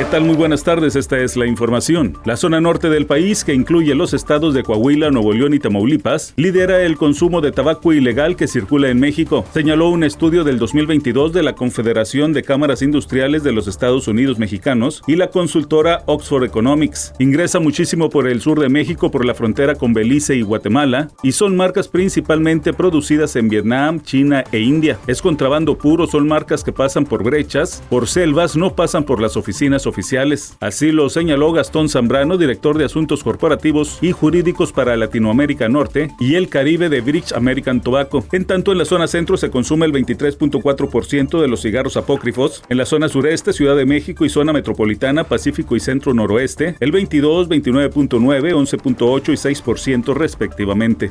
¿Qué tal? Muy buenas tardes, esta es la información. La zona norte del país, que incluye los estados de Coahuila, Nuevo León y Tamaulipas, lidera el consumo de tabaco ilegal que circula en México, señaló un estudio del 2022 de la Confederación de Cámaras Industriales de los Estados Unidos Mexicanos y la consultora Oxford Economics. Ingresa muchísimo por el sur de México por la frontera con Belice y Guatemala y son marcas principalmente producidas en Vietnam, China e India. Es contrabando puro, son marcas que pasan por brechas, por selvas, no pasan por las oficinas oficiales. Así lo señaló Gastón Zambrano, director de Asuntos Corporativos y Jurídicos para Latinoamérica Norte y el Caribe de British American Tobacco. En tanto, en la zona centro se consume el 23.4% de los cigarros apócrifos, en la zona sureste, Ciudad de México y zona metropolitana, Pacífico y Centro Noroeste, el 22, 29.9, 11.8 y 6% respectivamente.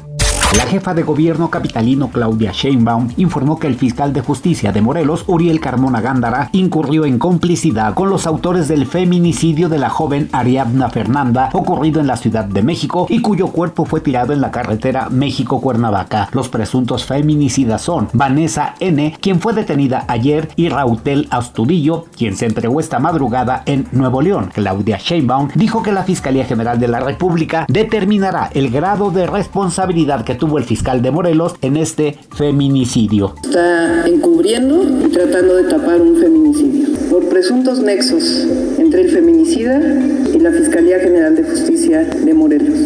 La jefa de gobierno capitalino Claudia Sheinbaum informó que el fiscal de justicia de Morelos, Uriel Carmona Gándara, incurrió en complicidad con los autores del feminicidio de la joven Ariadna Fernanda ocurrido en la Ciudad de México y cuyo cuerpo fue tirado en la carretera México-Cuernavaca. Los presuntos feminicidas son Vanessa N., quien fue detenida ayer, y Rautel Astudillo, quien se entregó esta madrugada en Nuevo León. Claudia Sheinbaum dijo que la Fiscalía General de la República determinará el grado de responsabilidad que tuvo el fiscal de Morelos en este feminicidio. Está encubriendo y tratando de tapar un feminicidio por presuntos nexos entre el feminicida y la Fiscalía General de Justicia de Morelos.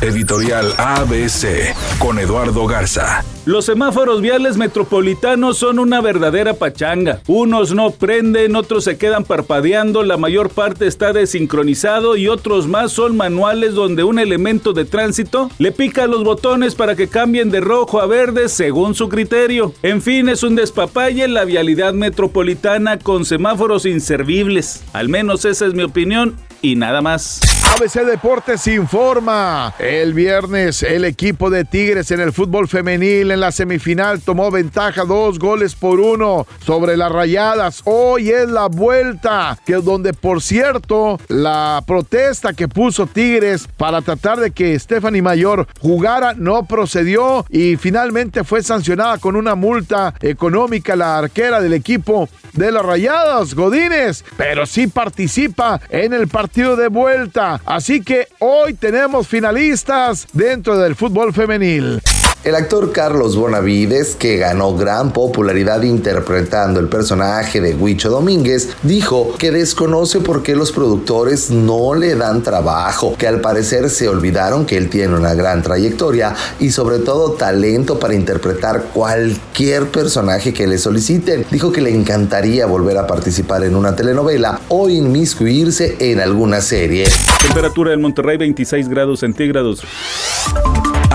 Editorial ABC con Eduardo Garza. Los semáforos viales metropolitanos son una verdadera pachanga. Unos no prenden, otros se quedan parpadeando, la mayor parte está desincronizado y otros más son manuales donde un elemento de tránsito le pica los botones para que cambien de rojo a verde según su criterio. En fin, es un despapalle la vialidad metropolitana con semáforos inservibles. Al menos esa es mi opinión y nada más. ABC Deportes informa. El viernes el equipo de Tigres en el fútbol femenil en la semifinal tomó ventaja dos goles por uno sobre las Rayadas. Hoy es la vuelta, que donde por cierto la protesta que puso Tigres para tratar de que Stephanie Mayor jugara no procedió y finalmente fue sancionada con una multa económica la arquera del equipo de las Rayadas, Godínez, pero sí participa en el partido de vuelta. Así que hoy tenemos finalistas dentro del fútbol femenil. El actor Carlos Bonavides, que ganó gran popularidad interpretando el personaje de Huicho Domínguez, dijo que desconoce por qué los productores no le dan trabajo, que al parecer se olvidaron que él tiene una gran trayectoria y sobre todo talento para interpretar cualquier personaje que le soliciten. Dijo que le encantaría volver a participar en una telenovela o inmiscuirse en alguna serie. Temperatura en Monterrey 26 grados centígrados.